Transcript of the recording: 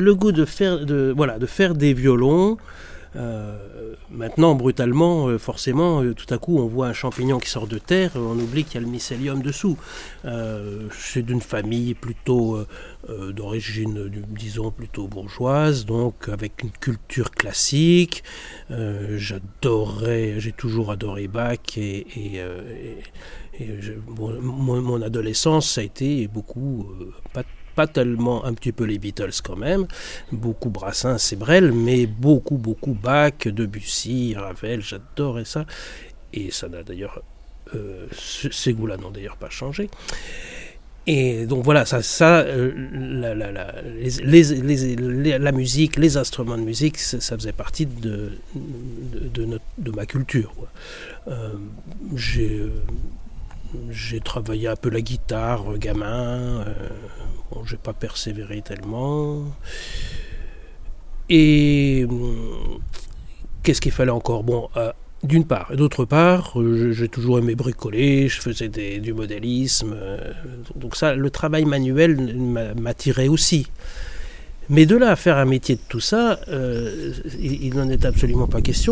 Le goût de faire, de, voilà, de faire des violons. Euh, maintenant, brutalement, euh, forcément, euh, tout à coup, on voit un champignon qui sort de terre, on oublie qu'il y a le mycélium dessous. c'est d'une famille plutôt d'origine, disons, plutôt bourgeoise, donc avec une culture classique. J'adorais, j'ai toujours adoré Bach et, mon, adolescence, ça a été beaucoup, pas pas tellement un petit peu les Beatles quand même, beaucoup Brassens et mais beaucoup, beaucoup Bach, Debussy, Ravel, j'adorais ça. Et ça n'a d'ailleurs, euh, ces goûts-là n'ont d'ailleurs pas changé. Et donc voilà, ça, euh, la, musique, les instruments de musique, ça, faisait partie de, ma culture. Euh, j'ai j'ai travaillé un peu la guitare, gamin. Bon, j'ai pas persévéré tellement. Et hum, qu'est-ce qu'il fallait encore? Bon, euh, d'une part. Et d'autre part, j'ai toujours aimé bricoler, je faisais du modélisme. Euh, donc ça, le travail manuel m'attirait aussi. Mais de là à faire un métier de tout ça, euh, il n'en est absolument pas question.